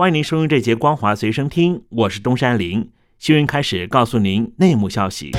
欢迎您收听这节《光华随身听》，我是东山林。新闻开始，告诉您内幕消息。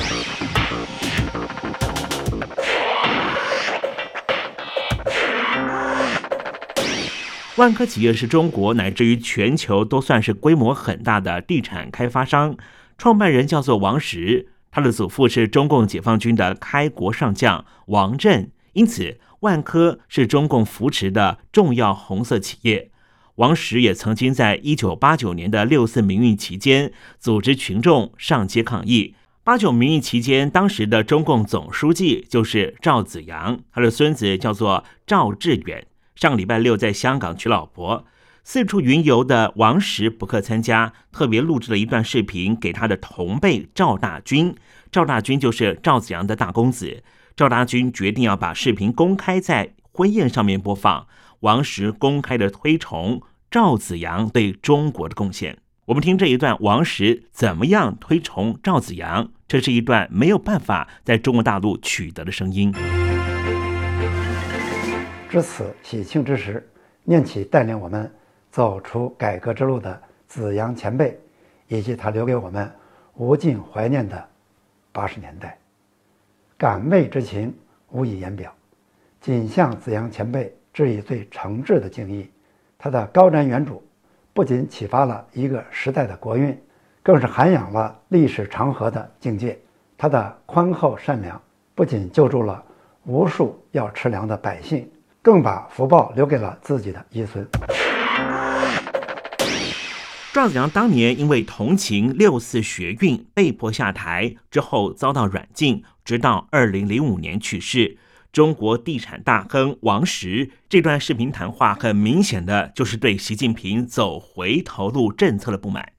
万科企业是中国乃至于全球都算是规模很大的地产开发商，创办人叫做王石，他的祖父是中共解放军的开国上将王震，因此万科是中共扶持的重要红色企业。王石也曾经在一九八九年的六四民运期间组织群众上街抗议。八九民运期间，当时的中共总书记就是赵紫阳，他的孙子叫做赵志远。上礼拜六在香港娶老婆，四处云游的王石不克参加，特别录制了一段视频给他的同辈赵大军。赵大军就是赵子阳的大公子。赵大军决定要把视频公开在婚宴上面播放。王石公开的推崇赵子阳对中国的贡献。我们听这一段王石怎么样推崇赵子阳？这是一段没有办法在中国大陆取得的声音。至此喜庆之时，念起带领我们走出改革之路的子阳前辈，以及他留给我们无尽怀念的八十年代，感慰之情无以言表，仅向子阳前辈致以最诚挚的敬意。他的高瞻远瞩，不仅启发了一个时代的国运，更是涵养了历史长河的境界。他的宽厚善良，不仅救助了无数要吃粮的百姓。更把福报留给了自己的遗孙。赵子阳当年因为同情六四学运被迫下台，之后遭到软禁，直到二零零五年去世。中国地产大亨王石这段视频谈话，很明显的就是对习近平走回头路政策的不满。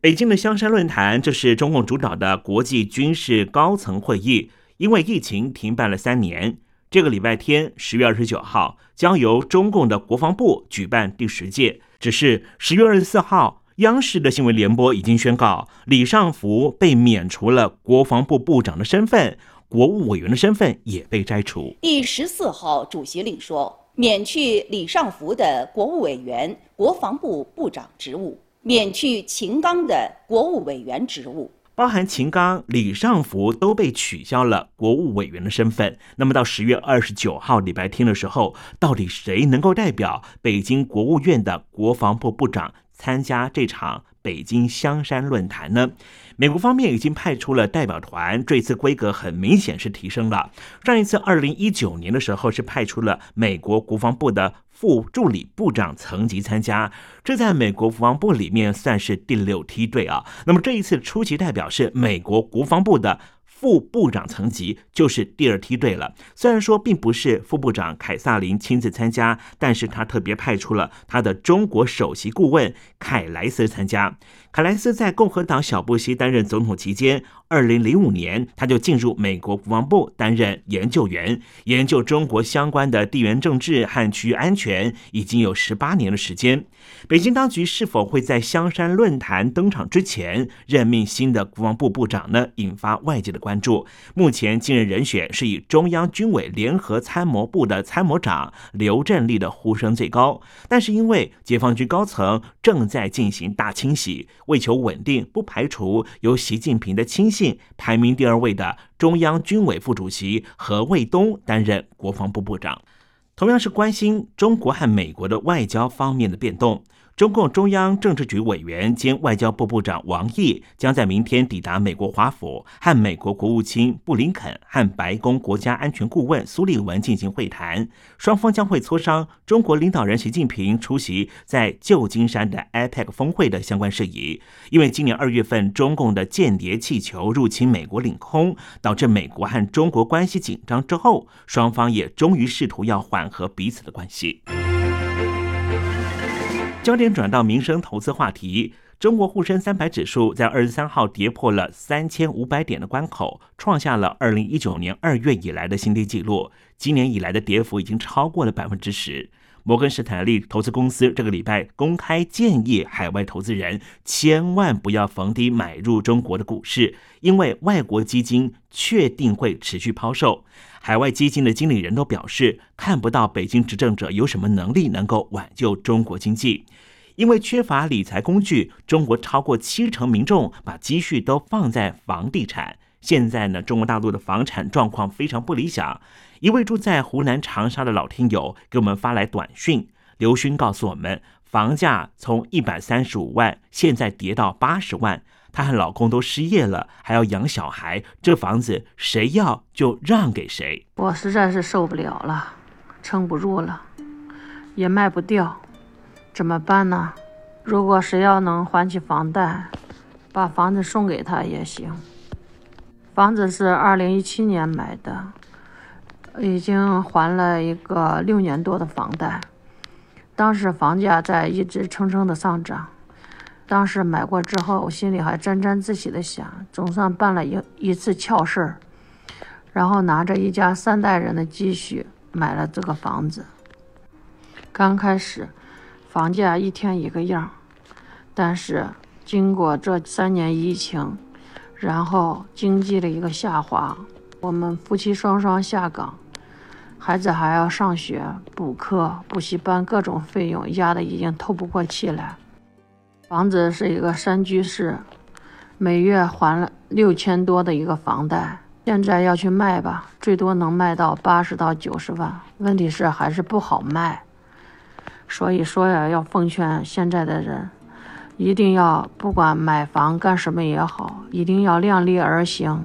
北京的香山论坛，这是中共主导的国际军事高层会议，因为疫情停办了三年。这个礼拜天，十月二十九号，将由中共的国防部举办第十届。只是十月二十四号，央视的新闻联播已经宣告，李尚福被免除了国防部部长的身份，国务委员的身份也被摘除。第十四号主席令说，免去李尚福的国务委员、国防部部长职务，免去秦刚的国务委员职务。包含秦刚、李尚福都被取消了国务委员的身份。那么到十月二十九号礼拜天的时候，到底谁能够代表北京国务院的国防部部长参加这场北京香山论坛呢？美国方面已经派出了代表团，这次规格很明显是提升了。上一次二零一九年的时候是派出了美国国防部的副助理部长层级参加，这在美国国防部里面算是第六梯队啊。那么这一次出席代表是美国国防部的。副部长层级就是第二梯队了。虽然说并不是副部长凯撒林亲自参加，但是他特别派出了他的中国首席顾问凯莱斯参加。凯莱斯在共和党小布希担任总统期间，二零零五年他就进入美国国防部担任研究员，研究中国相关的地缘政治和区域安全，已经有十八年的时间。北京当局是否会在香山论坛登场之前任命新的国防部部长呢？引发外界的关注。目前今任人选是以中央军委联合参谋部的参谋长刘振立的呼声最高，但是因为解放军高层正在进行大清洗，为求稳定，不排除由习近平的亲排名第二位的中央军委副主席何卫东担任国防部部长。同样是关心中国和美国的外交方面的变动。中共中央政治局委员兼外交部部长王毅将在明天抵达美国华府，和美国国务卿布林肯和白宫国家安全顾问苏利文进行会谈，双方将会磋商中国领导人习近平出席在旧金山的 APEC 峰会的相关事宜。因为今年二月份中共的间谍气球入侵美国领空，导致美国和中国关系紧张之后，双方也终于试图要缓和彼此的关系。焦点转到民生投资话题。中国沪深三百指数在二十三号跌破了三千五百点的关口，创下了二零一九年二月以来的新低纪录。今年以来的跌幅已经超过了百分之十。摩根士坦利投资公司这个礼拜公开建议海外投资人千万不要逢低买入中国的股市，因为外国基金确定会持续抛售。海外基金的经理人都表示，看不到北京执政者有什么能力能够挽救中国经济。因为缺乏理财工具，中国超过七成民众把积蓄都放在房地产。现在呢，中国大陆的房产状况非常不理想。一位住在湖南长沙的老听友给我们发来短讯，刘勋告诉我们，房价从一百三十五万现在跌到八十万，她和老公都失业了，还要养小孩，这房子谁要就让给谁。我实在是受不了了，撑不住了，也卖不掉。怎么办呢？如果谁要能还起房贷，把房子送给他也行。房子是二零一七年买的，已经还了一个六年多的房贷。当时房价在一直蹭蹭的上涨，当时买过之后，心里还沾沾自喜的想，总算办了一一次俏事儿。然后拿着一家三代人的积蓄买了这个房子。刚开始。房价一天一个样，但是经过这三年疫情，然后经济的一个下滑，我们夫妻双双下岗，孩子还要上学、补课、补习班，各种费用压得已经透不过气来。房子是一个三居室，每月还了六千多的一个房贷，现在要去卖吧，最多能卖到八十到九十万，问题是还是不好卖。所以说呀，要奉劝现在的人，一定要不管买房干什么也好，一定要量力而行。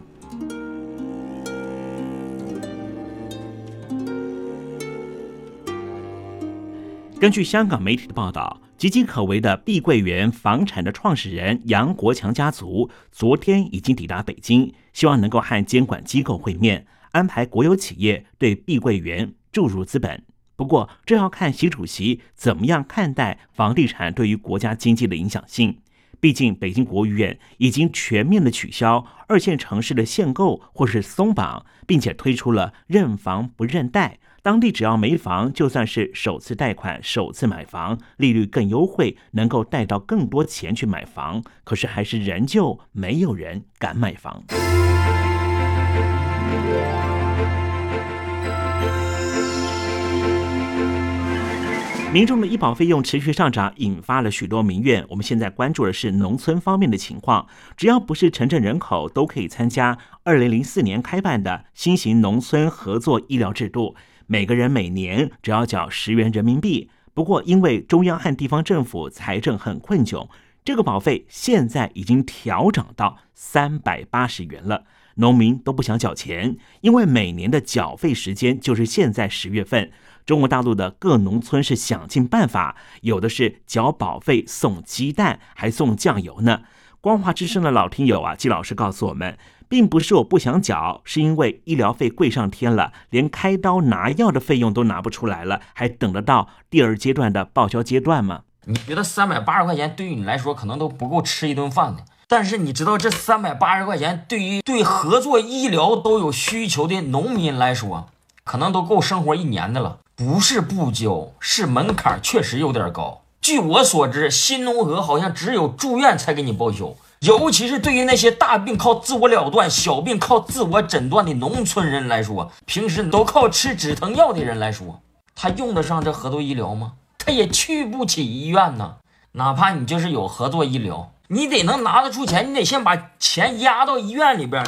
根据香港媒体的报道，岌岌可危的碧桂园房产的创始人杨国强家族昨天已经抵达北京，希望能够和监管机构会面，安排国有企业对碧桂园注入资本。不过，这要看习主席怎么样看待房地产对于国家经济的影响性。毕竟，北京国务院已经全面的取消二线城市的限购或是松绑，并且推出了认房不认贷，当地只要没房，就算是首次贷款、首次买房，利率更优惠，能够贷到更多钱去买房。可是，还是仍旧没有人敢买房。民众的医保费用持续上涨，引发了许多民怨。我们现在关注的是农村方面的情况。只要不是城镇人口，都可以参加二零零四年开办的新型农村合作医疗制度。每个人每年只要缴十元人民币。不过，因为中央和地方政府财政很困窘，这个保费现在已经调涨到三百八十元了。农民都不想缴钱，因为每年的缴费时间就是现在十月份。中国大陆的各农村是想尽办法，有的是缴保费送鸡蛋，还送酱油呢。光华之声的老听友啊，季老师告诉我们，并不是我不想缴，是因为医疗费贵上天了，连开刀拿药的费用都拿不出来了，还等得到第二阶段的报销阶段吗？你觉得三百八十块钱对于你来说可能都不够吃一顿饭的，但是你知道这三百八十块钱对于对合作医疗都有需求的农民来说，可能都够生活一年的了。不是不交，是门槛确实有点高。据我所知，新农合好像只有住院才给你报销，尤其是对于那些大病靠自我了断、小病靠自我诊断的农村人来说，平时都靠吃止疼药的人来说，他用得上这合作医疗吗？他也去不起医院呢。哪怕你就是有合作医疗，你得能拿得出钱，你得先把钱压到医院里边。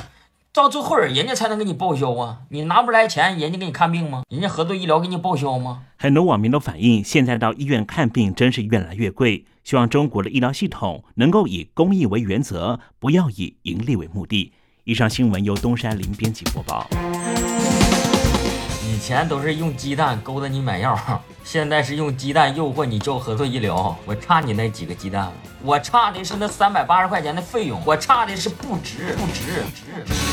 到最后人家才能给你报销啊！你拿不出来钱，人家给你看病吗？人家合作医疗给你报销吗？很多网民都反映，现在到医院看病真是越来越贵。希望中国的医疗系统能够以公益为原则，不要以盈利为目的。以上新闻由东山林编辑播报。以前都是用鸡蛋勾搭你买药，现在是用鸡蛋诱惑你交合作医疗。我差你那几个鸡蛋我差的是那三百八十块钱的费用，我差的是不值，不值，不值。